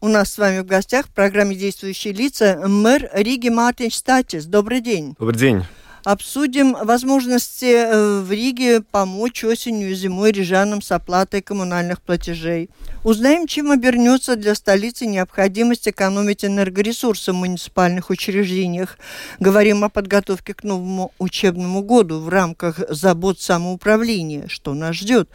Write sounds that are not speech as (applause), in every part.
У нас с вами в гостях в программе «Действующие лица» мэр Риги Мартин Статис. Добрый день. Добрый день. Обсудим возможности э, в Риге помочь осенью и зимой рижанам с оплатой коммунальных платежей. Узнаем, чем обернется для столицы необходимость экономить энергоресурсы в муниципальных учреждениях. Говорим о подготовке к новому учебному году в рамках забот самоуправления, что нас ждет.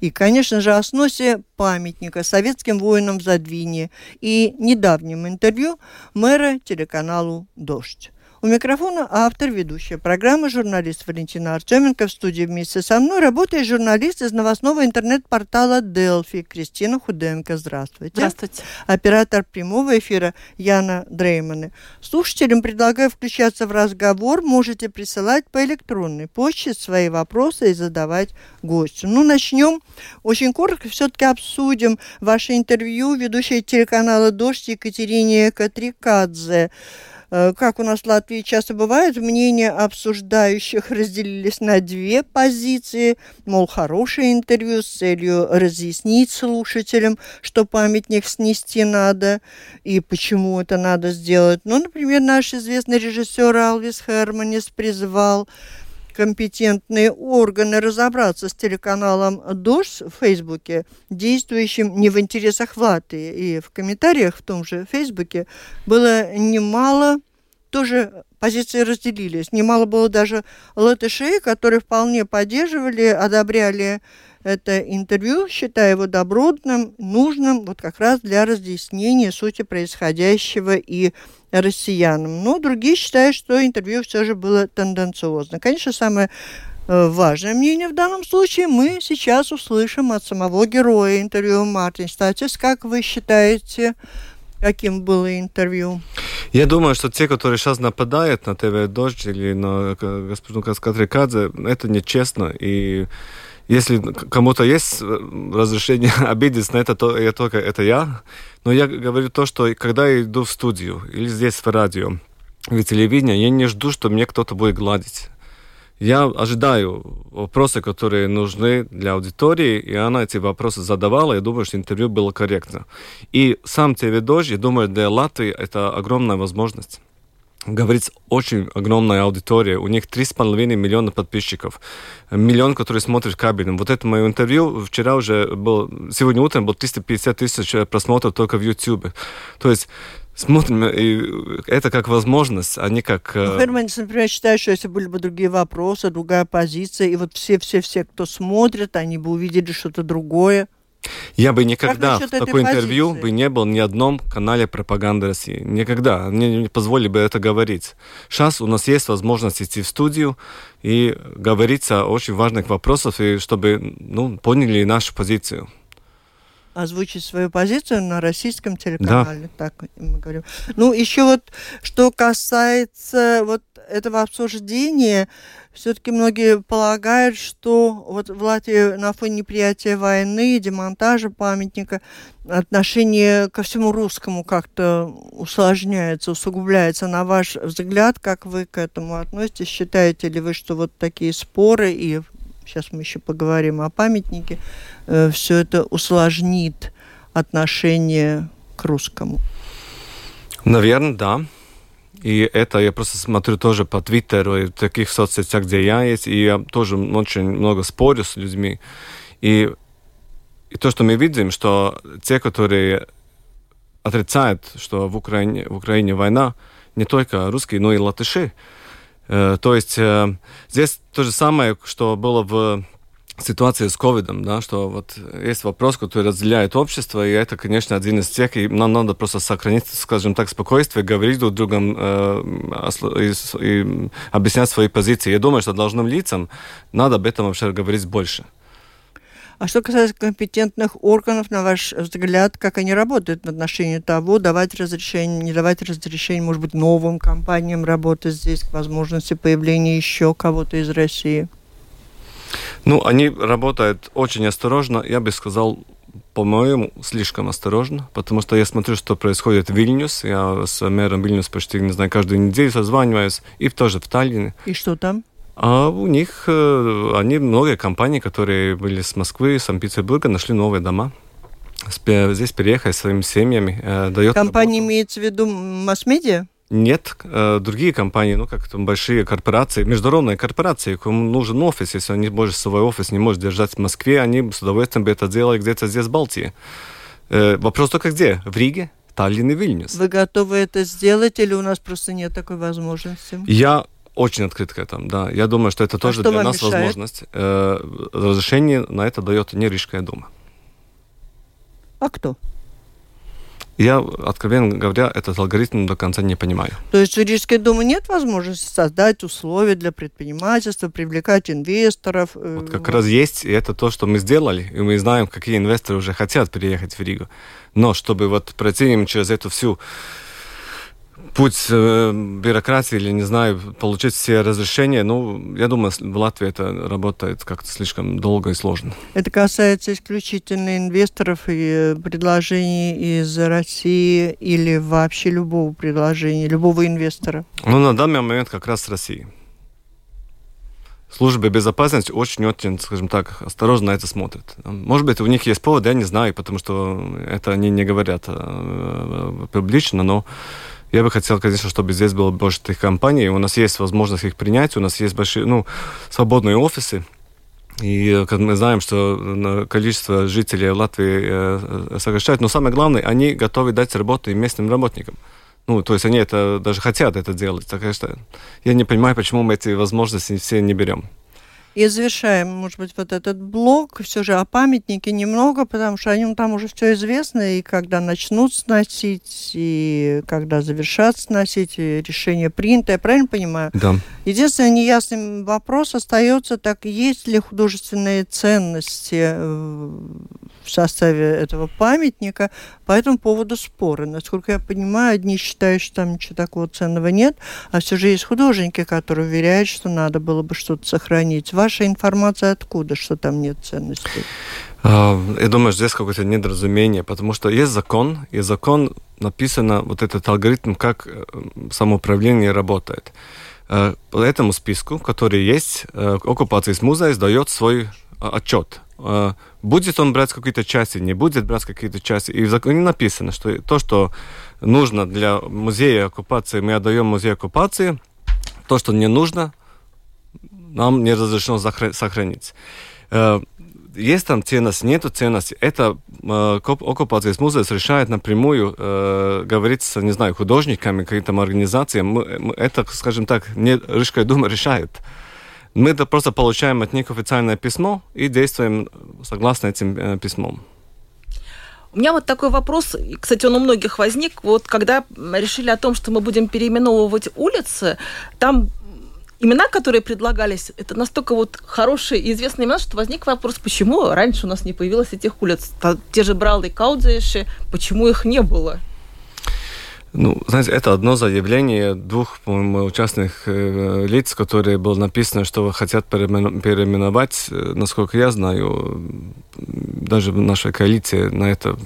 И, конечно же, о сносе памятника советским воинам в Задвине и недавнем интервью мэра телеканалу «Дождь». У микрофона автор, ведущая программы, журналист Валентина Артеменко. В студии вместе со мной работает журналист из новостного интернет-портала Delphi Кристина Худенко. Здравствуйте. Здравствуйте. Оператор прямого эфира Яна Дрейманы. Слушателям предлагаю включаться в разговор. Можете присылать по электронной почте свои вопросы и задавать гостю. Ну, начнем. Очень коротко все-таки обсудим ваше интервью ведущей телеканала «Дождь» Екатерине Катрикадзе. Э, как у нас в Латвии часто бывает, мнения обсуждающих (laughs) разделились на две позиции. Мол, хорошее интервью с целью разъяснить слушателям, что памятник снести надо и почему это надо сделать. Ну, например, наш известный режиссер Алвис Херманис призвал компетентные органы разобраться с телеканалом «Дождь» в Фейсбуке, действующим не в интересах Латвии. И в комментариях в том же Фейсбуке было немало тоже позиции разделились. Немало было даже латышей, которые вполне поддерживали, одобряли это интервью, считая его добротным, нужным вот как раз для разъяснения сути происходящего и россиянам. Но другие считают, что интервью все же было тенденциозно. Конечно, самое э, важное мнение в данном случае мы сейчас услышим от самого героя интервью Мартин Статис. Как вы считаете, каким было интервью? Я думаю, что те, которые сейчас нападают на ТВ «Дождь» или на господину Катрикадзе, это нечестно. И если кому-то есть э, разрешение (laughs) обидеться на это, то я только это я. Но я говорю то, что когда я иду в студию или здесь в радио, или телевидение, я не жду, что мне кто-то будет гладить. Я ожидаю вопросы, которые нужны для аудитории, и она эти вопросы задавала. Я думаю, что интервью было корректно. И сам «Дождь», я думаю, для Латвии это огромная возможность говорит очень огромная аудитория. У них 3,5 миллиона подписчиков. Миллион, который смотрит кабельным. Вот это мое интервью вчера уже был... Сегодня утром было 350 тысяч просмотров только в YouTube. То есть смотрим, и это как возможность, а не как... Э, ну, Херманис, например, считает, что если были бы другие вопросы, другая позиция, и вот все-все-все, кто смотрит, они бы увидели что-то другое. Я бы никогда в такой интервью бы не был ни одном канале пропаганды России. Никогда. Мне не позволили бы это говорить. Сейчас у нас есть возможность идти в студию и говорить о очень важных вопросах, и чтобы ну, поняли нашу позицию озвучить свою позицию на российском телеканале. Да. Так мы говорим. Ну, еще вот, что касается вот этого обсуждения, все-таки многие полагают, что вот в Латвии на фоне неприятия войны, демонтажа памятника, отношение ко всему русскому как-то усложняется, усугубляется. На ваш взгляд, как вы к этому относитесь? Считаете ли вы, что вот такие споры и сейчас мы еще поговорим о памятнике, э, все это усложнит отношение к русскому? Наверное, да. И это я просто смотрю тоже по Твиттеру и таких соцсетях, где я есть, и я тоже очень много спорю с людьми. И, и то, что мы видим, что те, которые отрицают, что в Украине, в Украине война, не только русские, но и латыши, Э, то есть э, здесь то же самое, что было в ситуации с ковидом, да, что вот есть вопрос, который разделяет общество, и это, конечно, один из тех, и нам надо просто сохранить, скажем так, спокойствие, говорить друг другом э, и, и объяснять свои позиции. Я думаю, что должным лицам надо об этом вообще говорить больше. А что касается компетентных органов, на ваш взгляд, как они работают в отношении того, давать разрешение, не давать разрешение, может быть, новым компаниям работать здесь, к возможности появления еще кого-то из России? Ну, они работают очень осторожно, я бы сказал, по-моему, слишком осторожно, потому что я смотрю, что происходит в Вильнюс. Я с мэром Вильнюс почти, не знаю, каждую неделю созваниваюсь, и тоже в Таллине. И что там? А у них, э, они, многие компании, которые были с Москвы, Санкт-Петербурга, нашли новые дома. Здесь переехали своими семьями. Э, дает Компания работу. имеется в виду масс-медиа? Нет, э, другие компании, ну как там большие корпорации, международные корпорации, кому нужен офис, если они может свой офис не может держать в Москве, они с удовольствием бы это делали где-то здесь, в Балтии. Э, вопрос только где? В Риге, Таллин и Вильнюс. Вы готовы это сделать или у нас просто нет такой возможности? Я очень открыт к этому, да. Я думаю, что это а тоже для нас мешает? возможность. Э, разрешение на это дает не Рижская дума. А кто? Я, откровенно говоря, этот алгоритм до конца не понимаю. То есть в Рижской думе нет возможности создать условия для предпринимательства, привлекать инвесторов? Э, вот как раз есть, и это то, что мы сделали, и мы знаем, какие инвесторы уже хотят переехать в Ригу. Но чтобы вот пройти через эту всю путь э, бюрократии или, не знаю, получить все разрешения, ну, я думаю, в Латвии это работает как-то слишком долго и сложно. Это касается исключительно инвесторов и предложений из России или вообще любого предложения, любого инвестора? Ну, на данный момент как раз с России. Служба безопасности очень-очень, скажем так, осторожно на это смотрит. Может быть, у них есть повод, я не знаю, потому что это они не говорят э, публично, но я бы хотел, конечно, чтобы здесь было больше таких компаний. У нас есть возможность их принять, у нас есть большие, ну, свободные офисы. И э, как мы знаем, что количество жителей Латвии э, э, сокращает, но самое главное, они готовы дать работу и местным работникам. Ну, то есть они это даже хотят это делать. Так что я не понимаю, почему мы эти возможности все не берем. И завершаем, может быть, вот этот блок все же о памятнике немного, потому что о нем там уже все известно, и когда начнут сносить, и когда завершат сносить, и решение принято, я правильно понимаю? Да. Единственный неясный вопрос остается, так есть ли художественные ценности э, в составе этого памятника, по этому поводу споры. Насколько я понимаю, одни считают, что там ничего такого ценного нет, а все же есть художники, которые уверяют, что надо было бы что-то сохранить. Ваша информация откуда, что там нет ценностей? А, я думаю, здесь какое-то недоразумение, потому что есть закон, и закон написано вот этот алгоритм, как э, самоуправление работает. Э, по этому списку, который есть, э, оккупация музея сдает свой отчет. Будет он брать какие-то части, не будет брать какие-то части. И в законе написано, что то, что нужно для музея оккупации, мы отдаем музею оккупации. То, что не нужно, нам не разрешено сохранить. Э, есть там ценность, нету ценности. Это э, оккупация музея решает напрямую, э, говорить с, не знаю, художниками. Мы, мы, это, скажем так, не Рижская дума решает. Мы это просто получаем от них официальное письмо и действуем согласно этим э. У меня вот такой вопрос, кстати, он у многих возник. Вот когда решили о том, что мы будем переименовывать улицы, там имена, которые предлагались, это настолько вот хорошие и известные имена, что возник вопрос, почему раньше у нас не появилось этих улиц. Те же Бралы и Каудзеши, почему их не было? Ну, знаете, это одно заявление двух, по-моему, участных э, лиц, которые было написано, что хотят переименовать. Э, насколько я знаю, даже наша коалиция на это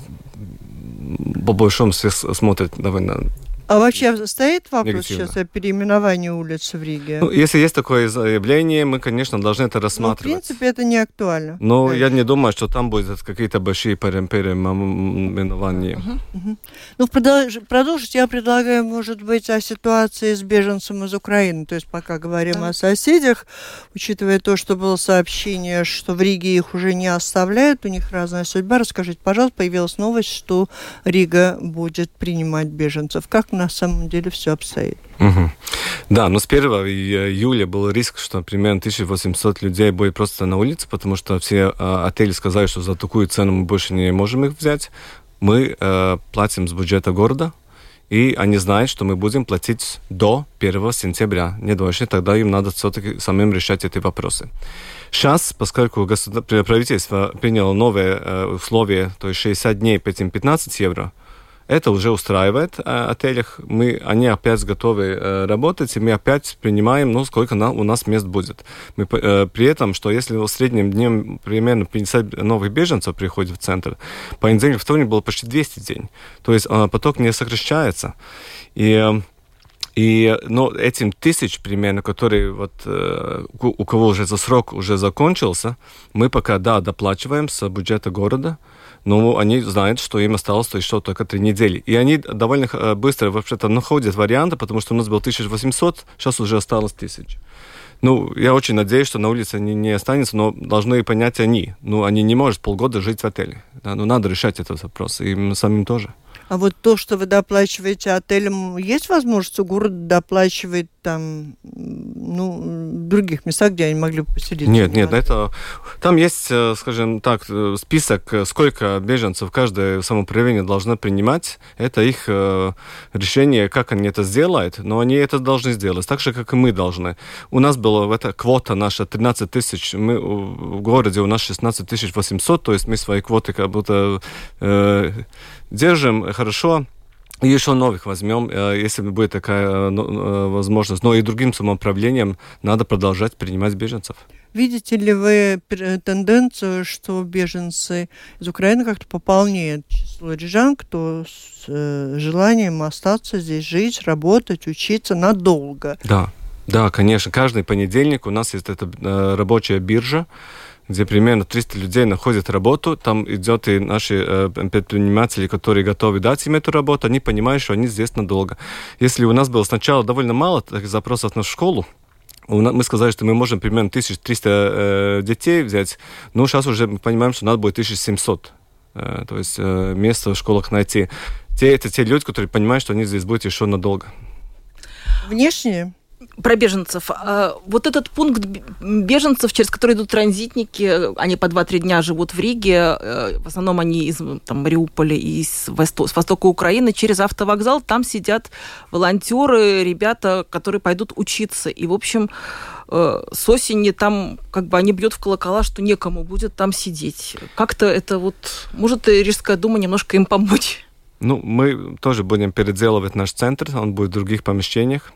по большому смотрит довольно а вообще стоит вопрос негативно. сейчас о переименовании улиц в Риге? Ну, если есть такое заявление, мы, конечно, должны это рассматривать. Ну, в принципе, это не актуально. Но да. я не думаю, что там будут какие-то большие переименования. Угу. Угу. Ну, продолж, продолжить я предлагаю, может быть, о ситуации с беженцем из Украины. То есть пока говорим да. о соседях, учитывая то, что было сообщение, что в Риге их уже не оставляют, у них разная судьба. Расскажите, пожалуйста, появилась новость, что Рига будет принимать беженцев. Как на самом деле все обстоит. Угу. Да, но с 1 июля был риск, что примерно 1800 людей будет просто на улице, потому что все э, отели сказали, что за такую цену мы больше не можем их взять. Мы э, платим с бюджета города, и они знают, что мы будем платить до 1 сентября, не дольше, тогда им надо все-таки самим решать эти вопросы. Сейчас, поскольку правительство приняло новые э, условия, то есть 60 дней по этим 15 евро, это уже устраивает э, отелях. Мы, они опять готовы э, работать, и мы опять принимаем, ну, сколько на, у нас мест будет. Мы, э, при этом, что если в среднем днем примерно 50 новых беженцев приходит в центр, по понедельник, вторник было почти 200 день. То есть э, поток не сокращается. И э, и ну, этим тысяч примерно, которые вот, э, у кого уже за срок уже закончился, мы пока, да, доплачиваем с бюджета города, но они знают, что им осталось еще только три недели. И они довольно э, быстро вообще-то находят варианты, потому что у нас было 1800, сейчас уже осталось 1000. Ну, я очень надеюсь, что на улице они не останутся, но должны понять они. Ну, они не могут полгода жить в отеле. Да, ну, надо решать этот вопрос, и им самим тоже. А вот то, что вы доплачиваете отелям, есть возможность у города доплачивать там, ну, в других местах, где они могли бы поселиться? Нет, нет, это... Там есть, э, скажем так, э, список, э, сколько беженцев каждое самоуправление должно принимать. Это их решение, как они это сделают, но они это должны сделать, так же, как и мы должны. У нас была эта квота наша 13 тысяч, мы в городе у нас 16 тысяч 800, то есть мы свои квоты как будто э, держим хорошо. И еще новых возьмем, э, если будет такая э, ну, э, возможность. Но и другим самоуправлением надо продолжать принимать беженцев. Видите ли вы тенденцию, что беженцы из Украины как-то пополняют число рижан, кто с желанием остаться здесь, жить, работать, учиться надолго? Да, да, конечно. Каждый понедельник у нас есть эта рабочая биржа, где примерно 300 людей находят работу, там идет и наши э, предприниматели, которые готовы дать им эту работу, они понимают, что они здесь надолго. Если у нас было сначала довольно мало таких запросов на школу, мы сказали, что мы можем примерно 1300 э, детей взять, но сейчас уже мы понимаем, что надо будет 1700. Э, то есть э, место в школах найти. Те, это те люди, которые понимают, что они здесь будут еще надолго. Внешне про беженцев. А, вот этот пункт беженцев, через который идут транзитники, они по 2-3 дня живут в Риге, э, в основном они из там, Мариуполя и из Восто- с востока Украины, через автовокзал, там сидят волонтеры, ребята, которые пойдут учиться. И, в общем, э, с осени там как бы они бьют в колокола, что некому будет там сидеть. Как-то это вот... Может, Рижская дума немножко им помочь? Ну, мы тоже будем переделывать наш центр, он будет в других помещениях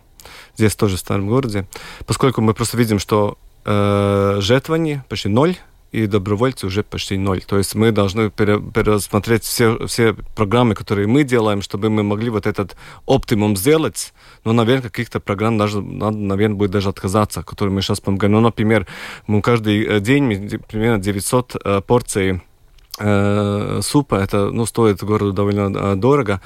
здесь тоже в старом городе, поскольку мы просто видим, что э, жертвование почти ноль, и добровольцы уже почти ноль. То есть мы должны пересмотреть все, все программы, которые мы делаем, чтобы мы могли вот этот оптимум сделать. Но, наверное, каких-то программ даже, надо, наверное, будет даже отказаться, которые мы сейчас помогаем. Ну, например, мы каждый э, день примерно 900 э, порций супа, это ну, стоит городу довольно э, дорого.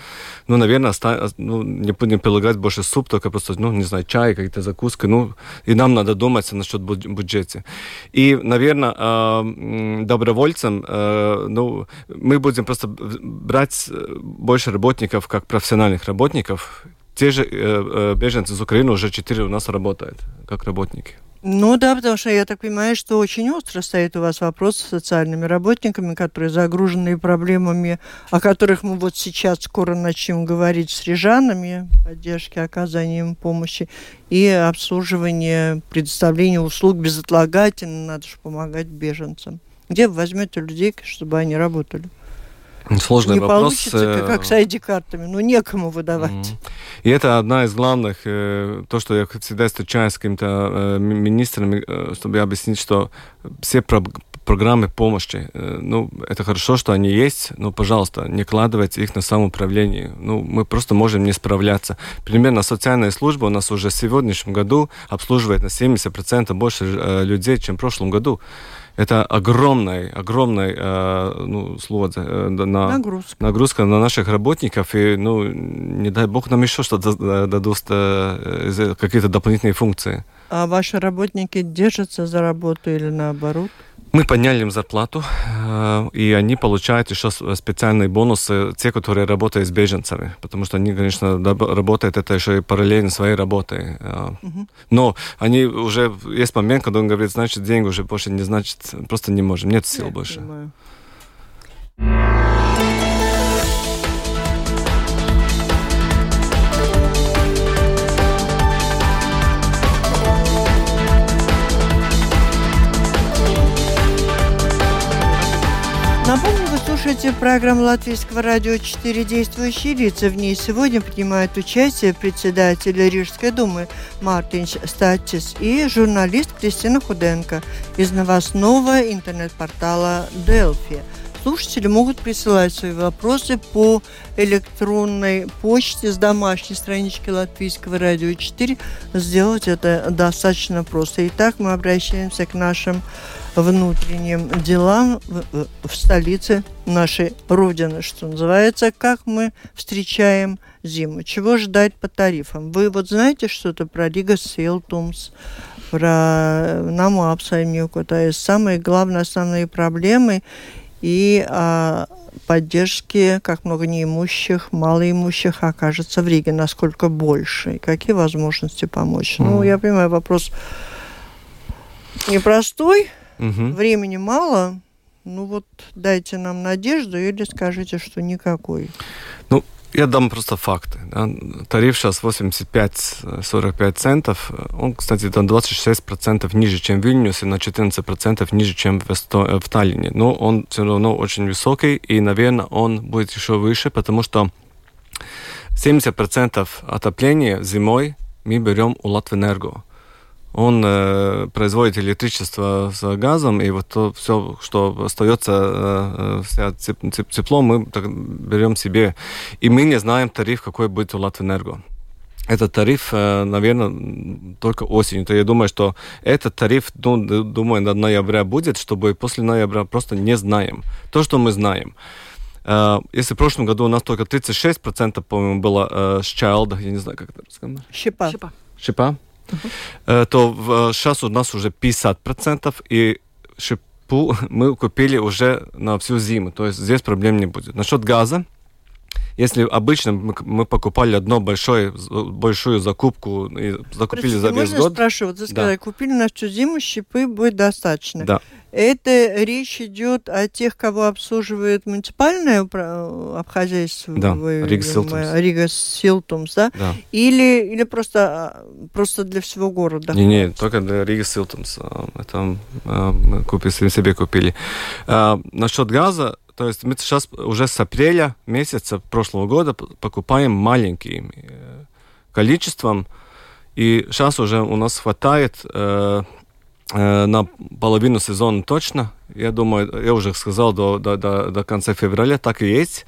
Ну, наверное, оста- ну, не будем прилагать больше суп, только просто, ну, не знаю, чай, какие-то закуски. Ну, и нам надо думать насчет бюджета. И, наверное, э, добровольцам, э, ну, мы будем просто брать э, больше работников, как профессиональных работников. Те же э, э, беженцы из Украины уже четыре у нас работают, как работники. Ну да, потому что я так понимаю, что очень остро стоит у вас вопрос с социальными работниками, которые загружены проблемами, о которых мы вот сейчас скоро начнем говорить с рижанами, поддержки, оказанием помощи и обслуживание, предоставление услуг безотлагательно, надо же помогать беженцам. Где вы возьмете людей, чтобы они работали? Сложный не вопрос. получится, как с ID-картами, ну некому выдавать. И это одна из главных, э, то, что я всегда встречаюсь с какими-то э, министрами, э, чтобы объяснить, что все программы помощи. Ну, это хорошо, что они есть, но, пожалуйста, не кладывайте их на самоуправление. Ну, мы просто можем не справляться. Примерно социальная служба у нас уже в сегодняшнем году обслуживает на 70% больше людей, чем в прошлом году это огромная, огромная э, ну, слово, э, на, нагрузка. нагрузка на наших работников. И, ну, не дай бог, нам еще что-то дадут, э, какие-то дополнительные функции. А ваши работники держатся за работу или наоборот? Мы подняли им зарплату, э, и они получают еще специальные бонусы, те, которые работают с беженцами, потому что они, конечно, работают это еще и параллельно своей работой. Угу. Но они уже, есть момент, когда он говорит, значит, деньги уже больше не значит, просто не можем, нет сил Я больше. Понимаю. Слушаете программу Латвийского радио «Четыре действующие лица». В ней сегодня принимает участие председатель Рижской думы Мартинс Статис и журналист Кристина Худенко из новостного интернет-портала «Делфи». Слушатели могут присылать свои вопросы по электронной почте с домашней странички Латвийского радио 4. Сделать это достаточно просто. Итак, мы обращаемся к нашим внутренним делам в, в столице нашей Родины, что называется, как мы встречаем зиму. Чего ждать по тарифам? Вы вот знаете что-то про Рига Селтумс, про Намапсаймюк? Это самые главные основные проблемы и а, поддержки как много неимущих, малоимущих окажется в Риге, насколько больше, и какие возможности помочь. Mm. Ну, я понимаю, вопрос непростой, Угу. Времени мало. Ну вот дайте нам надежду или скажите, что никакой. Ну, я дам просто факты. Тариф сейчас 85-45 центов. Он, кстати, на 26% ниже, чем в Вильнюсе, на 14% ниже, чем в, Эсто... в Таллине. Но он все равно очень высокий, и, наверное, он будет еще выше, потому что 70% отопления зимой мы берем у Латвэнерго он э, производит электричество с газом, и вот то все, что остается, э, вся тепло, мы так, берем себе. И мы не знаем тариф, какой будет у Латвэнерго. Этот тариф, э, наверное, только осенью. То я думаю, что этот тариф, ну, думаю, до ноября будет, чтобы после ноября просто не знаем. То, что мы знаем. Uh, если в прошлом году у нас только 36%, по-моему, было с child, я не знаю, как это сказать. Щипа. Щипа. Щипа? Uh-huh. то сейчас у нас уже 50%, и шипу (laughs) мы купили уже на всю зиму, то есть здесь проблем не будет. Насчет газа, если обычно мы, мы покупали одно большое, большую закупку и закупили Простите, за весь можно год. спрошу, вот вы сказали, да. купили на всю зиму, щипы будет достаточно. Да. Это речь идет о тех, кого обслуживает муниципальное обхозяйство. Да, Рига Силтумс. Рига Силтумс, да? да. Или, или просто, просто для всего города? Не, не, только для Рига Силтумс. Это мы купили, себе купили. А, насчет газа, то есть мы сейчас уже с апреля месяца прошлого года покупаем маленьким э, количеством, и сейчас уже у нас хватает э, Э, на половину сезона точно. Я думаю, я уже сказал, до, до, до, до конца февраля так и есть.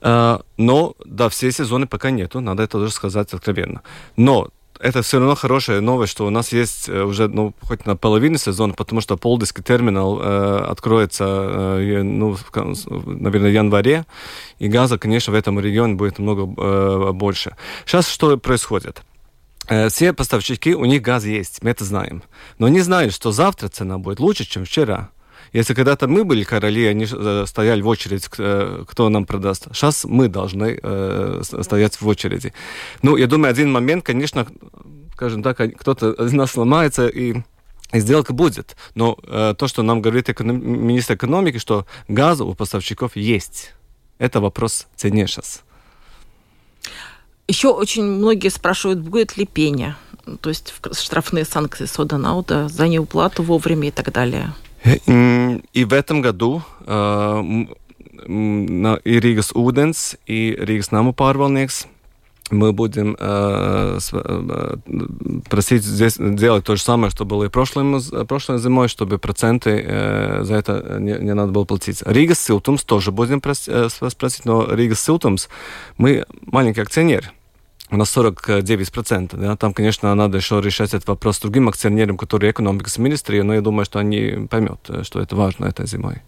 Э, но до всей сезоны пока нету, надо это тоже сказать откровенно. Но это все равно хорошая новость, что у нас есть э, уже ну, хоть на половину сезона, потому что Полдиский терминал э, откроется, э, ну, в, наверное, в январе, и газа, конечно, в этом регионе будет много э, больше. Сейчас что происходит? Э, все поставщики, у них газ есть, мы это знаем. Но они знают, что завтра цена будет лучше, чем вчера. Если когда-то мы были короли, они э, стояли в очередь, э, кто нам продаст. Сейчас мы должны стоять в очереди. Ну, я думаю, один момент, конечно, скажем так, кто-то из нас сломается и сделка будет. Но то, что нам говорит эконом... министр экономики, что газ у поставщиков есть. Это вопрос цене сейчас. Еще очень многие спрашивают, будет ли пеня, то есть штрафные санкции Соданауда за неуплату вовремя и так далее. И в этом году uh, и Риgas Ūdens, и Namu pārvaldnieks мы будем э, э, просить здесь делать то же самое, что было и прошлым, прошлой зимой, чтобы проценты э, за это не, не надо было платить. Рига Силтумс тоже будем прос, э, спросить, но Рига Силтумс, мы маленький акционер, у нас 49%. Да? Там, конечно, надо еще решать этот вопрос с другим акционером, который экономикс министрии, но я думаю, что они поймут, что это важно этой зимой.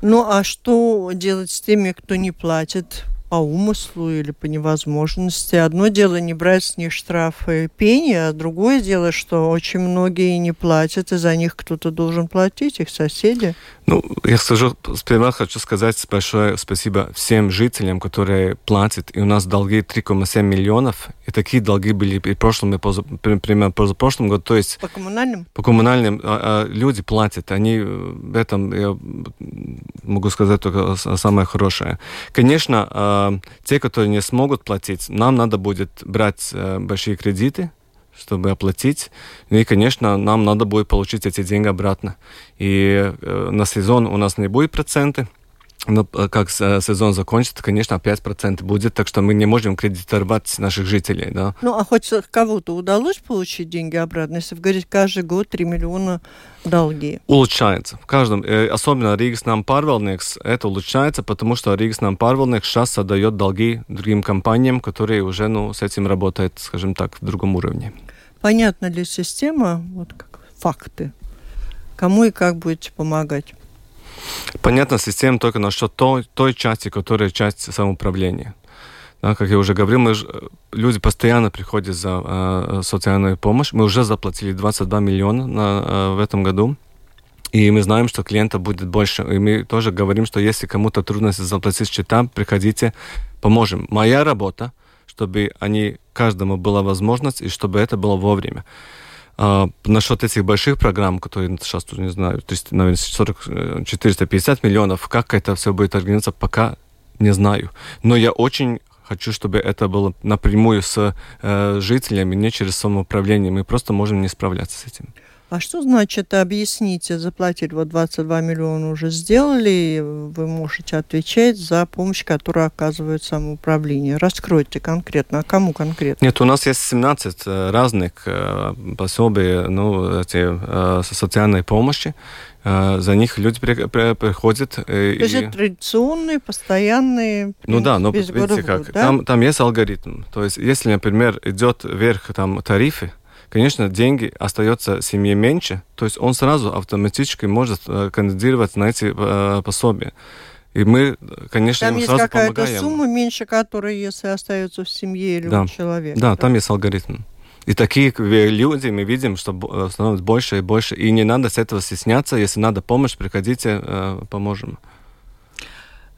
Ну, а что делать с теми, кто не платит по умыслу или по невозможности. Одно дело не брать с них штрафы пени, а другое дело, что очень многие не платят, и за них кто-то должен платить, их соседи. Ну, я скажу, сперва хочу сказать большое спасибо всем жителям, которые платят. И у нас долги 3,7 миллионов. И такие долги были и в прошлом, и поза, примерно позапрошлом году. То есть, по коммунальным? По коммунальным. А, а, люди платят. Они в этом, я могу сказать только самое хорошее. Конечно, а, те, которые не смогут платить, нам надо будет брать э, большие кредиты, чтобы оплатить. И, конечно, нам надо будет получить эти деньги обратно. И э, на сезон у нас не будет проценты, но э, как э, сезон закончится, конечно, 5% будет, так что мы не можем кредитовать наших жителей. Да. Ну, а хоть кого-то удалось получить деньги обратно, если говорить каждый год 3 миллиона долги? Улучшается. В каждом, э, особенно Rīgas namu pārvaldnieks, это улучшается, потому что Rīgas namu pārvaldnieks сейчас отдает долги другим компаниям, которые уже ну, с этим работают, скажем так, в другом уровне. Понятна ли система, вот как факты? Кому и как будете помогать? Понятна система только насчет той, той части, которая часть самоуправления. Да, как я уже говорил, мы, люди постоянно приходят за э, социальную помощь. Мы уже заплатили 22 миллиона на, э, в этом году. И мы знаем, что клиентов будет больше. И мы тоже говорим, что если кому-то трудности заплатить счета, приходите, поможем. Моя работа, чтобы они, каждому была возможность, и чтобы это было вовремя. А, насчет этих больших программ, которые сейчас, не знаю, 300, наверное, 40, 450 миллионов, как это все будет организоваться, пока не знаю. Но я очень хочу, чтобы это было напрямую с э, жителями, не через самоуправление. Мы просто можем не справляться с этим. А что значит, объясните, заплатили вот 22 миллиона уже сделали, вы можете отвечать за помощь, которую оказывает самоуправление. Раскройте конкретно, а кому конкретно? Нет, у нас есть 17 э, разных э, пособий, ну, эти э, социальной помощи. За них люди приходят. То есть и... это традиционные, постоянные. Ну да, но видите как, да? там, там есть алгоритм. То есть если, например, идет вверх там тарифы, конечно, деньги остается семье меньше, то есть он сразу автоматически может э, кандидировать на эти э, пособия. И мы, конечно, там ему есть сразу какая-то помогаем. сумма меньше, которая, если остается в семье или да. у человека. Да, да, там есть алгоритм. И такие люди мы видим, что э, становится больше и больше. И не надо с этого стесняться. Если надо помощь, приходите, поможем.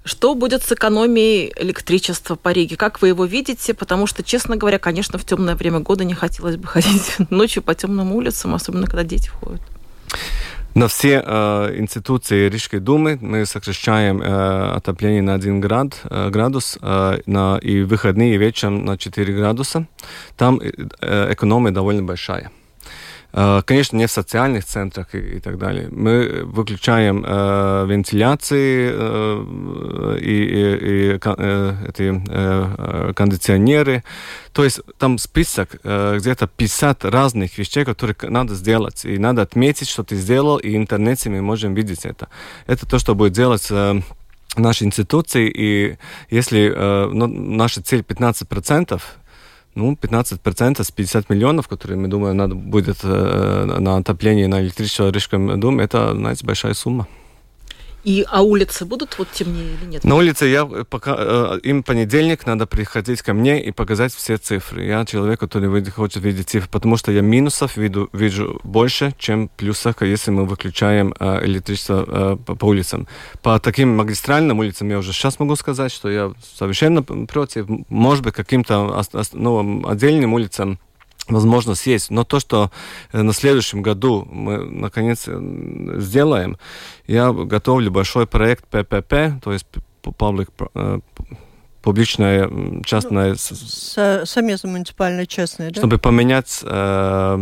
Что будет с экономией электричества по Риге? Как вы его видите? Потому что, честно говоря, конечно, в темное время года не хотелось бы (laughs) ходить ночью по темным улицам, особенно когда дети входят. На все э, институции Рижской думы мы сокращаем э, отопление на 1 град, э, градус э, на, и выходные вечером на 4 градуса. Там э, экономия довольно большая. Э, конечно, не в социальных центрах и, и так далее. Мы выключаем э, вентиляции э, и, и, и э, эти э, кондиционеры. То есть там список э, где-то 50 разных вещей, которые надо сделать. И надо отметить, что ты сделал, и в интернете мы можем видеть это. Это то, что будет делать э, наши институции, и если э, ну, наша цель 15%, ну, 15% с 50 миллионов, которые, мы думаем, надо будет э, на отопление, на электричество Рижском доме, это, знаете, большая сумма. И, а улицы будут вот темнее или нет? На улице я пока э, им понедельник надо приходить ко мне и показать все цифры. Я человек, который хочет видеть цифры, потому что я минусов виду, вижу больше, чем плюсов, если мы выключаем э, электричество э, по улицам. По таким магистральным улицам я уже сейчас могу сказать, что я совершенно против. Может быть, каким-то ну, отдельным улицам возможность есть. Но то, что э, на следующем году мы наконец э, сделаем, я готовлю большой проект ППП, то есть public, э, публичная, частная... Ну, совместно муниципальная-частная, да? Чтобы поменять э,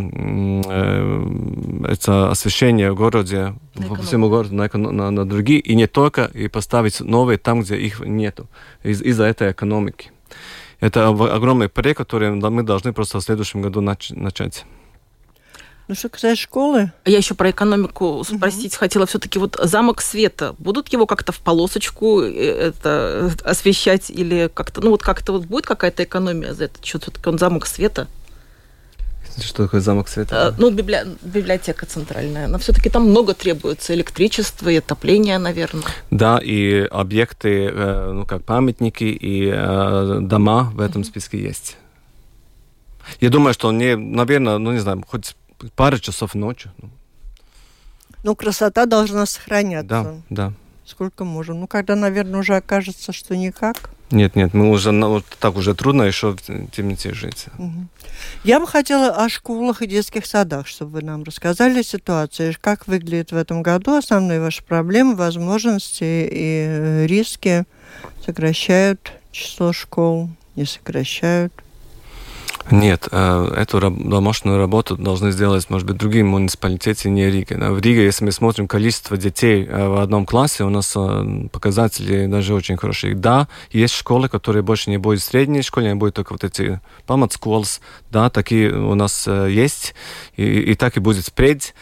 э, это освещение в городе, по всему городу на, на, на другие, и не только, и поставить новые там, где их нету, из- из-за этой экономики. Это огромный проект, который мы должны просто в следующем году нач- начать. Ну, что касается школы... Я еще про экономику спросить угу. хотела. Все-таки вот замок света, будут его как-то в полосочку э, это, освещать или как-то... Ну, вот как-то вот будет какая-то экономия за это? Что все-таки он замок света? Что такое замок света? Э, ну, библи... библиотека центральная. Но все-таки там много требуется электричества и отопления, наверное. Да, и объекты, э, ну, как памятники и э, дома в этом списке есть. Я думаю, что не, наверное, ну, не знаю, хоть пару часов ночью. Ну, красота должна сохраняться. Да, да. Сколько можем. Ну, когда, наверное, уже окажется, что никак. Нет, нет, мы уже ну, так уже трудно еще в темноте жить. Я бы хотела о школах и детских садах, чтобы вы нам рассказали ситуацию, как выглядит в этом году, основные ваши проблемы, возможности и риски. Сокращают число школ, не сокращают? Нет, э, эту домашнюю работу должны сделать, может быть, другие муниципалитеты, не Рига. В Риге, если мы смотрим количество детей э, в одном классе, у нас э, показатели даже очень хорошие. Да, есть школы, которые больше не будут средней школе, они будут только вот эти паматсколс, да, такие у нас есть, и, и так и будет впредь.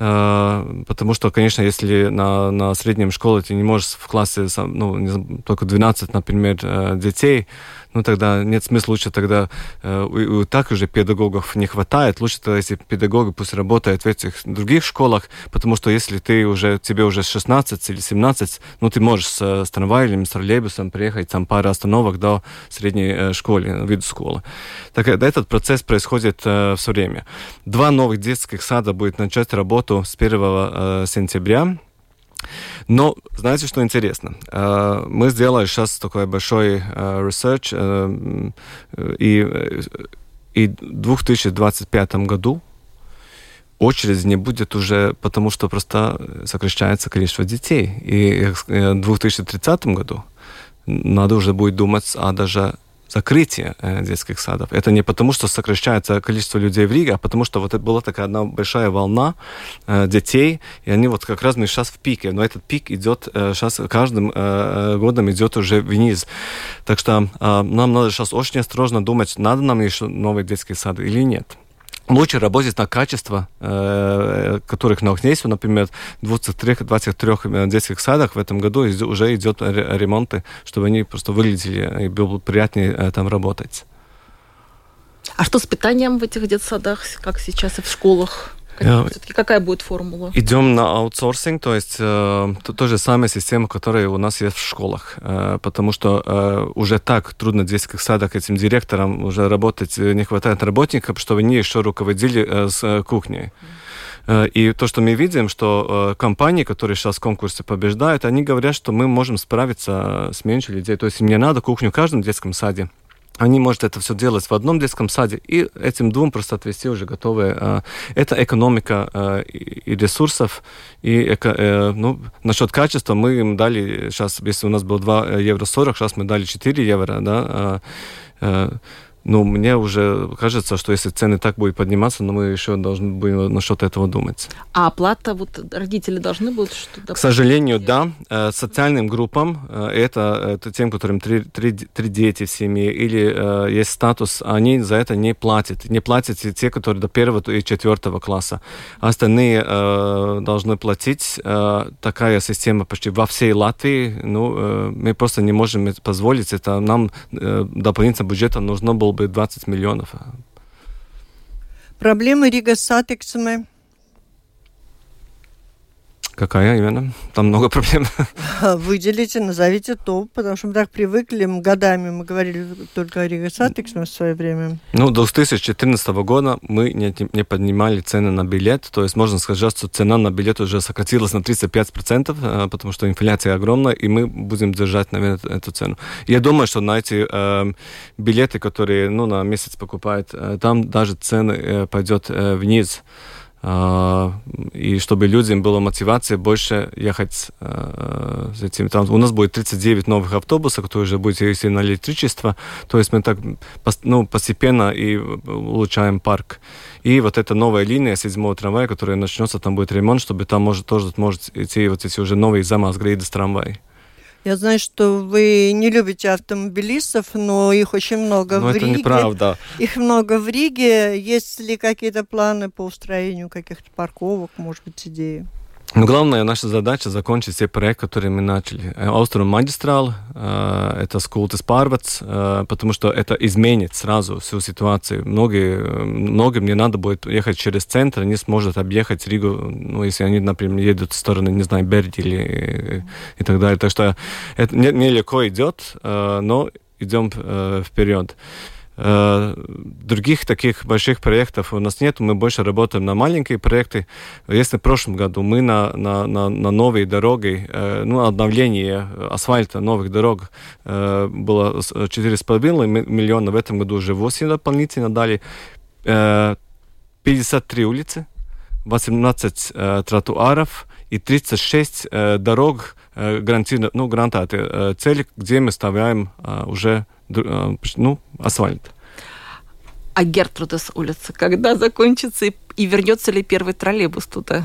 Потому что, конечно, если на, на среднем школе ты не можешь в классе ну, только 12, например, детей, ну тогда нет смысла, лучше тогда э, так уже педагогов не хватает, лучше тогда, если педагоги пусть работают в этих других школах, потому что если ты уже, тебе уже 16 или 17, ну ты можешь с, с трамваем, с троллейбусом приехать там пару остановок до средней э, школы, виду школы. Так э, этот процесс происходит э, все время. Два новых детских сада будет начать работу с 1 э, сентября. Но знаете, что интересно? Э, мы сделали сейчас такой большой э, research, и, и в 2025 году очередь не будет уже, потому что просто сокращается количество детей. И в 2030 году надо уже будет думать о даже закрытие э, детских садов. Это не потому, что сокращается количество людей в Риге, а потому что вот это была такая одна большая волна э, детей, и они вот как раз мы сейчас в пике, но этот пик идет э, сейчас каждым годом идет уже вниз. Так что нам надо сейчас очень осторожно думать, надо нам еще новые детские сады или нет лучше работать на качество, э, которых на есть. Например, в 23, э, детских садах в этом году уже идет ремонты, чтобы они просто выглядели и было приятнее э, там работать. А что с питанием в этих детсадах, как сейчас и в школах? Все-таки какая будет формула? Идем на аутсорсинг, то есть э, то, же самая система, которая у нас есть в школах, э, потому что э, уже так трудно в детских садах этим директорам уже работать, э, не хватает работников, чтобы они еще руководили э, с э, кухней. Э, и то, что мы видим, что компании, которые сейчас в конкурсе побеждают, они говорят, что мы можем справиться с меньше людей. То есть мне надо кухню в каждом детском саде они могут это все делать в одном детском саде и этим двум просто отвести уже готовые. А, это экономика а, и ресурсов, и э, ну, насчет качества мы им дали сейчас, если у нас было 2 евро 40, сейчас мы дали 4 евро, да, э, ну, мне уже кажется, что если цены так будут подниматься, но мы еще должны будем насчет этого думать. А оплата, вот родители должны будут что-то... К сожалению, да. Э, социальным группам, э, это, это тем, которым три, три, три дети в семье или э, есть статус, они за это не платят. Не платят те, которые до первого и четвертого класса. Остальные э, должны платить. Э, такая система почти во всей Латвии. Ну, э, мы просто не можем это позволить. Это нам э, дополнительно бюджета нужно было бы 20 миллионов. Проблемы Rīgas satiksme Какая именно? Там много проблем. (laughs) Выделите, назовите топ, потому что мы так привыкли, годами мы говорили только о Rīgas satiksme в свое время. Ну, до 2014 года мы не, не поднимали цены на билет, то есть можно сказать, что цена на билет уже сократилась на 35%, э, потому что инфляция огромная, и мы будем держать, наверное, эту цену. Я думаю, что на эти э, билеты, которые ну, на месяц покупают, э, там даже цены э, пойдет э, вниз. А, и чтобы людям была мотивация больше ехать а, с этим. Там у нас будет 39 новых автобусов, которые уже будут ездить на электричество. То есть мы так ну, постепенно и улучшаем парк. И вот эта новая линия седьмого трамвая, которая начнется, там будет ремонт, чтобы там может, тоже может идти вот эти уже новые замазгрейды с трамвая. Я знаю, что вы не любите автомобилистов, но их очень много но в это Риге. неправда. Их много в Риге. Есть ли какие-то планы по устроению каких-то парковок, может быть, идеи? Но главная наша задача закончить все проекты, которые мы начали. Остров магистрал, э, это Скултес Парвац, э, потому что это изменит сразу всю ситуацию. Многие, многим не надо будет ехать через центр, они смогут объехать Ригу, ну, если они, например, едут в сторону, не знаю, Берди или и, так далее. Так что это нелегко идет, э, но идем вперед. Э, других таких больших проектов у нас нет. Мы больше работаем на маленькие проекты. Если в прошлом году мы на, на, на, на новые дороги, э, ну, обновление асфальта новых дорог э, было 4,5 миллиона, в этом году уже 8 дополнительно дали. 53 улицы, 18 тротуаров и 36 дорог гарантированно, ну, гарантаты цели, где мы ставляем уже ну, асфальт. А Гертрудес улица, когда закончится и, и вернется ли первый троллейбус туда?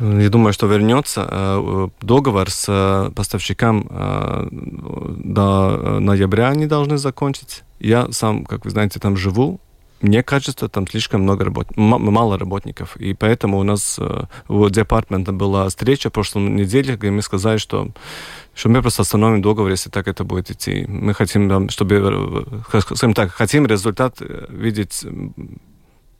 Я думаю, что вернется. Э, договор с э, поставщиком э, до ноября они должны закончить. Я сам, как вы знаете, там живу. Мне кажется, там слишком много работ... мало работников. И поэтому у нас у департамента была встреча в прошлом неделе, где мы сказали, что, что мы просто остановим договор, если так это будет идти. Мы хотим, чтобы, скажем так, хотим результат видеть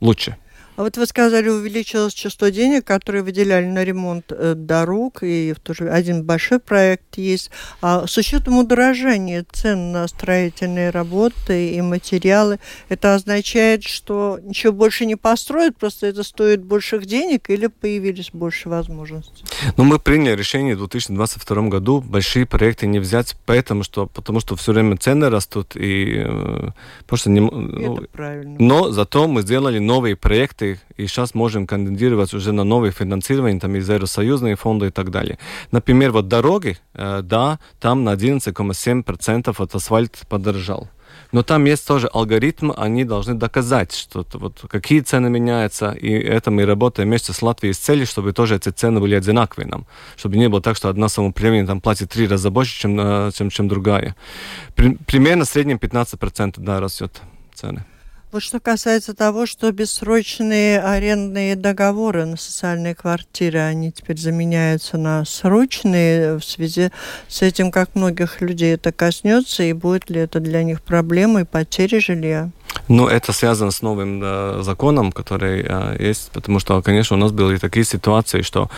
лучше. А вот вы сказали, увеличилось число денег, которые выделяли на ремонт э, дорог, и тоже один большой проект есть. А с учетом удорожания цен на строительные работы и материалы, это означает, что ничего больше не построят, просто это стоит больших денег или появились больше возможностей? Ну, мы приняли решение в 2022 году большие проекты не взять, поэтому что, потому что все время цены растут, и э, просто не... Ну, это правильно. Но зато мы сделали новые проекты, проекты, и сейчас можем кандидировать уже на новые финансирования, там из Евросоюзные фонды и так далее. Например, вот дороги, э, да, там на 11,7% от асфальт подорожал. Но там есть тоже алгоритм, они должны доказать, что вот какие цены меняются, и это мы работаем вместе с Латвией с целью, чтобы тоже эти цены были одинаковые нам, чтобы не было так, что одна самоуправление там платит три раза больше, чем, э, чем, чем другая. При, примерно в среднем 15% да, растет цены. Вот что касается того, что бессрочные арендные договоры на социальные квартиры, они теперь заменяются на срочные в связи с этим, как многих людей это коснется, и будет ли это для них проблемой потери жилья? Ну, это связано с новым да, законом, который а, есть, потому что, конечно, у нас были такие ситуации, что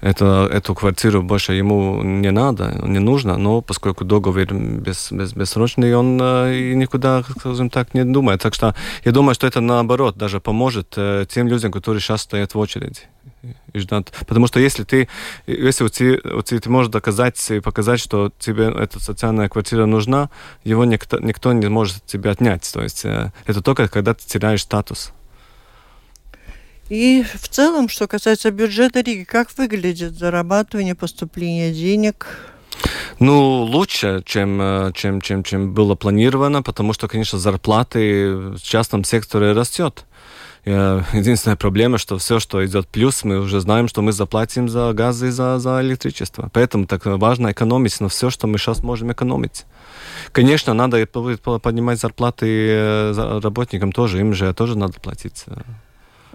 это, эту квартиру больше ему не надо, не нужно, но поскольку договор без, без, бессрочный, он а, и никуда, скажем так, не думает. Так что я думаю, что это наоборот даже поможет а, тем людям, которые сейчас стоят в очереди и ждать. Потому что если ты, если у тебя, у тебя ты можешь доказать и показать, что тебе эта социальная квартира нужна, его никто, никто не может тебе отнять. То есть э, это только когда ты теряешь статус. И в целом, что касается бюджета Риги, как выглядит зарабатывание, поступление денег? Ну, лучше, чем, э, чем, чем, чем было планировано, потому что, конечно, зарплаты в частном секторе растет. Единственная проблема, что все, что идет плюс, мы уже знаем, что мы заплатим за газ и за, за электричество. Поэтому так важно экономить на все, что мы сейчас можем экономить. Конечно, надо поднимать зарплаты э, работникам тоже, им же тоже надо платить.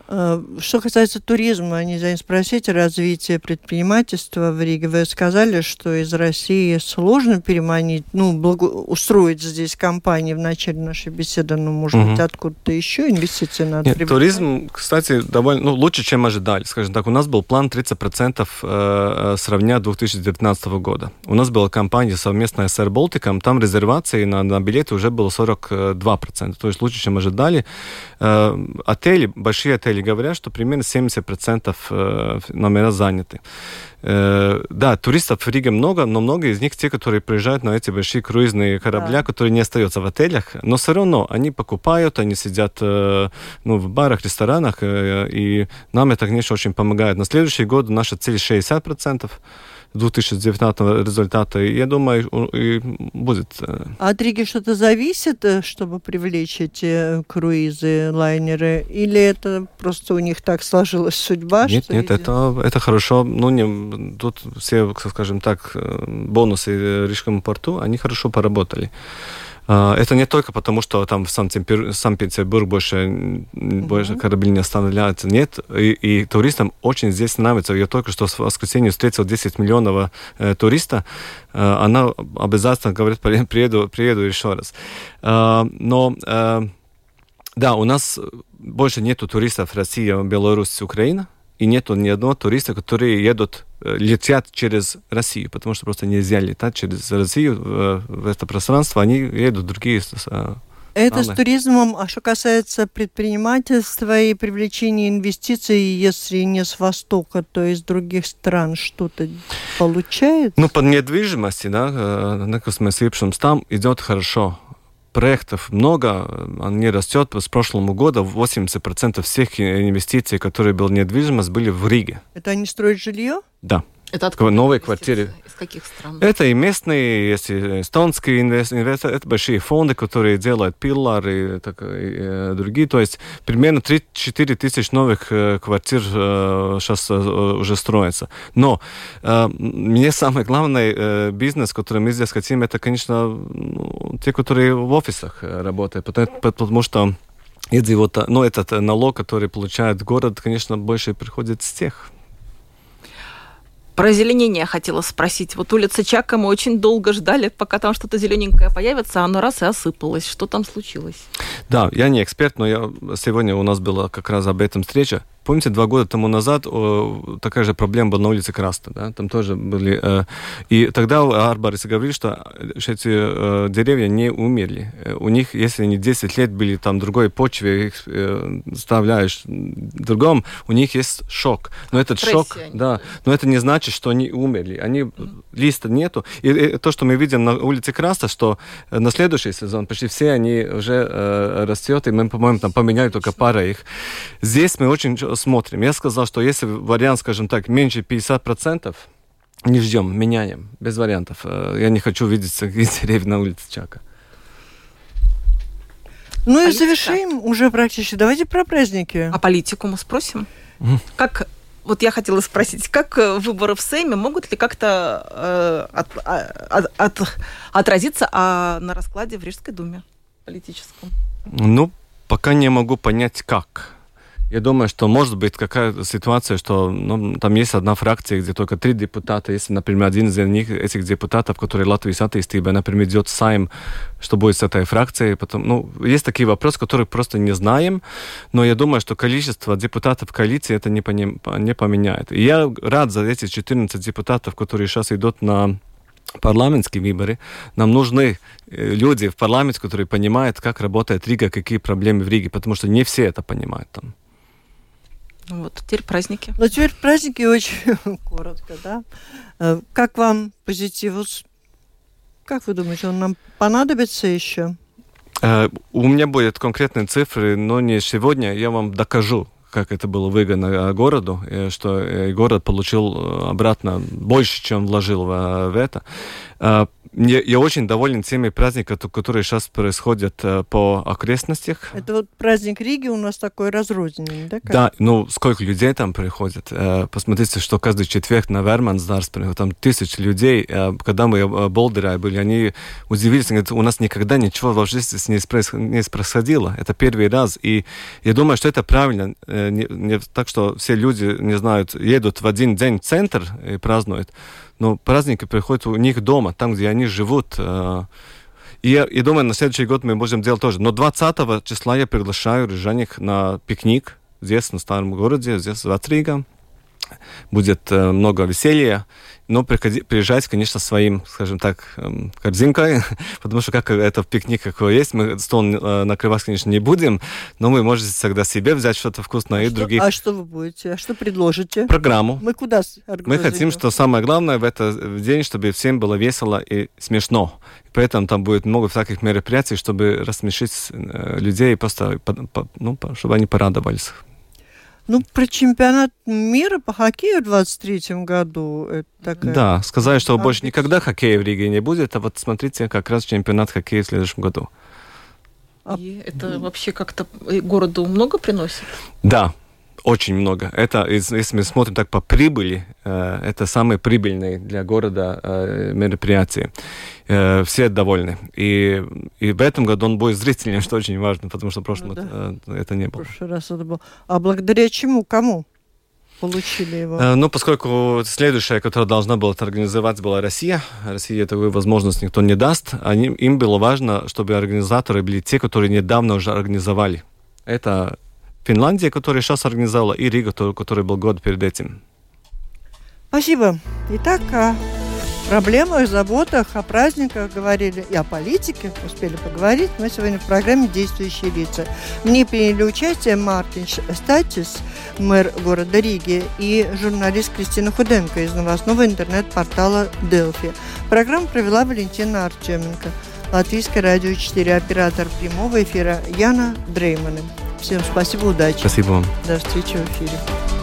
Э, что касается туризма, нельзя не спросить развитие предпринимательства в Риге. Вы сказали, что из России сложно переманить, ну, благо... устроить здесь компании в начале нашей беседы, но, может угу. быть, откуда-то еще инвестиции надо Нет, Туризм, кстати, довольно ну, лучше, чем ожидали. Скажем так, у нас был план 30% э, э, сравня 2019 года. У нас была компания совместная с Air Baltic, там резервации на, на билеты уже было 42%, то есть лучше, чем ожидали. Отели, большие отели Израиле говорят, что примерно 70% э, номера заняты. Э, да, туристов в Риге много, но много из них те, которые приезжают на эти большие круизные корабля, да. которые не остаются в отелях, но все равно они покупают, они сидят э, ну, в барах, ресторанах, и нам это, конечно, очень помогает. На следующий год наша цель 60%. 2019 результата, я думаю, и будет. Э, а от Риги что-то зависит, э, чтобы привлечь эти круизы, лайнеры? Или это просто у них так сложилась судьба? Нет, нет, это, это хорошо. Ну, не, тут все, скажем так, э, бонусы Рижскому порту, они хорошо поработали. А, это не только потому, что там в Санкт-Петербург больше, mm-hmm. больше корабли не останавливаются. Нет, и, и туристам очень здесь нравится. Я только что в воскресенье встретил 10 миллионов э, туристов. Э, она обязательно говорит, приеду, приеду еще раз. Э, но э, да, у нас больше нету туристов Россия, Беларусь, Украина и нету ни одного туриста, которые едут, летят через Россию, потому что просто нельзя летать через Россию в, это пространство, они едут в другие э, это с туризмом, а что касается предпринимательства и привлечения инвестиций, если не с Востока, то из других стран что-то получается? Ну, по недвижимости, да, э, на там идет хорошо проектов много, они растет. С прошлого года 80% всех инвестиций, которые были в недвижимость, были в Риге. Это они строят жилье? Да. Это откуда новой квартире. Из каких стран? Это и местные, есть и эстонские инвесторы, это большие фонды, которые делают пиллары и, так, и, э, другие. То есть примерно 3-4 тысяч новых э, квартир сейчас э, уже строится. Но мне самый главный бизнес, который мы здесь хотим, это, конечно, ну, те, которые в офисах работают. Потому, потому что иедzīvotā, ну, этот налог, который получает город, конечно, больше приходит с тех. Про озеленение хотела спросить. Вот улица Чака мы очень долго ждали, пока там что-то зелененькое появится, а оно раз и осыпалось. Что там случилось? Да, я не эксперт, но я, сегодня у нас была как раз об этом встреча. Помните, два года тому назад о, такая же проблема была на улице Краста, да? Там тоже были... Э, и тогда арбористы говорили, что эти э, деревья не умерли. Э, у них, если они 10 лет были там другой почве, их э, вставляешь в другом, у них есть шок. Но этот Стрессе шок... они. Да, но это не значит, что они умерли. Они... Листа нету. И, и то, что мы видим на улице Краста, что э, на следующий сезон почти все они уже э, растет, и мы, по-моему, там поменяли только пара их. Здесь мы очень смотрим. Я сказал, что если вариант, скажем так, меньше 50%, не ждем, меняем, без вариантов. Э, Я не хочу видеть такие (laughs) деревья на улице Чака. Ну и Политика. завершим уже практически. Давайте про праздники. А политику мы спросим? Мгм. Как вот я хотела спросить, как э, выборы в Сейме могут ли как-то э, от- а- от- от- отразиться а, на раскладе в Рижской думе политическом? Ну, пока не могу понять, как. Я думаю, что может быть какая-то ситуация, что ну, там есть одна фракция, где только три депутата. Если, например, один из них, этих депутатов, который Латвийс атtīstība, например, идет сайм, что будет с этой фракцией. Потом, ну, есть такие вопросы, которые просто не знаем, но я думаю, что количество депутатов коалиции это не, поним- не поменяет. И я рад за эти 14 депутатов, которые сейчас идут на парламентские выборы. Нам нужны э, люди в парламенте, которые понимают, как работает Рига, какие проблемы в Риге, потому что не все это понимают там. Ну Вот теперь праздники. Но теперь праздники очень (laughs) коротко, да? Э, Как вам позитивус? Как вы думаете, он нам понадобится еще? Э, У меня будут конкретные цифры, но не сегодня. Я вам докажу, как это было выгодно э, городу, э, что э, город получил обратно больше, чем вложил в, в это. Мне- Я очень доволен теми праздниками, которые сейчас происходят по окрестностях. Это вот праздник Риги у нас такой разрозненный, да? как? Да, ну сколько людей там приходит. Посмотрите, что каждый четверг на Вермансдарс приходит. Там тысячи людей. Когда мы в Болдере были, они удивились. Говорят, у нас никогда ничего в жизни не происходило. Это первый раз. И я думаю, что это правильно. Э, Не, не так, что все люди, не знают, едут в один день в центр и празднуют. Но праздники приходят у них дома, там, где они живут. Э, И я, я думаю, на следующий год мы будем делать тоже. Но 20 числа я приглашаю рижаних на пикник здесь, на старом городе, здесь, в Атрига. Будет э, много веселья. Но приходи, приезжайте, конечно, своим, скажем так, эм, корзинкой, (laughs) потому что как это пикник какой есть, мы стол э, накрывать, конечно, не будем, но вы можете всегда себе взять что-то вкусное и Что- других. А что вы будете? А что предложите? Программу. Мы куда Мы хотим, что самое главное в этот день, чтобы всем было весело и смешно. И поэтому там будет много всяких мероприятий, чтобы рассмешить э, людей, просто по- по- ну, чтобы они порадовались. Ну, про чемпионат мира по хоккею в 23 году. Это такая... Да, сказали, что А, больше ведь- никогда хоккея в Риге не будет, а вот смотрите, как раз чемпионат хоккея в следующем году. А- И это вообще как-то э, городу много приносит? Да, очень много. Это, если мы смотрим так по прибыли, э, это самые прибыльные для города э, мероприятия. Э, все довольны. И, и в этом году он будет зрительным, (laughs) что очень важно, потому что в прошлом Ну да. это, это не В было. прошлый раз это было. А благодаря чему? Кому получили его? Ну, поскольку следующая, которая должна была это организовать, была Россия, России такую возможность никто не даст, они, им было важно, чтобы организаторы были те, которые недавно уже организовали. Это Финляндия, которая сейчас организовала, и Рига, который, был год перед этим. Спасибо. Итак, о проблемах, заботах, о праздниках говорили и о политике успели поговорить. Мы сегодня в программе «Действующие лица». В ней приняли участие Мартин Статис, мэр города Риги, и журналист Кристина Худенко из новостного интернет-портала «Делфи». Программу провела Валентина Артеменко. Латвийское радио 4, оператор прямого эфира Яна Дреймана. Всем спасибо, удачи. Спасибо вам. До встречи в эфире.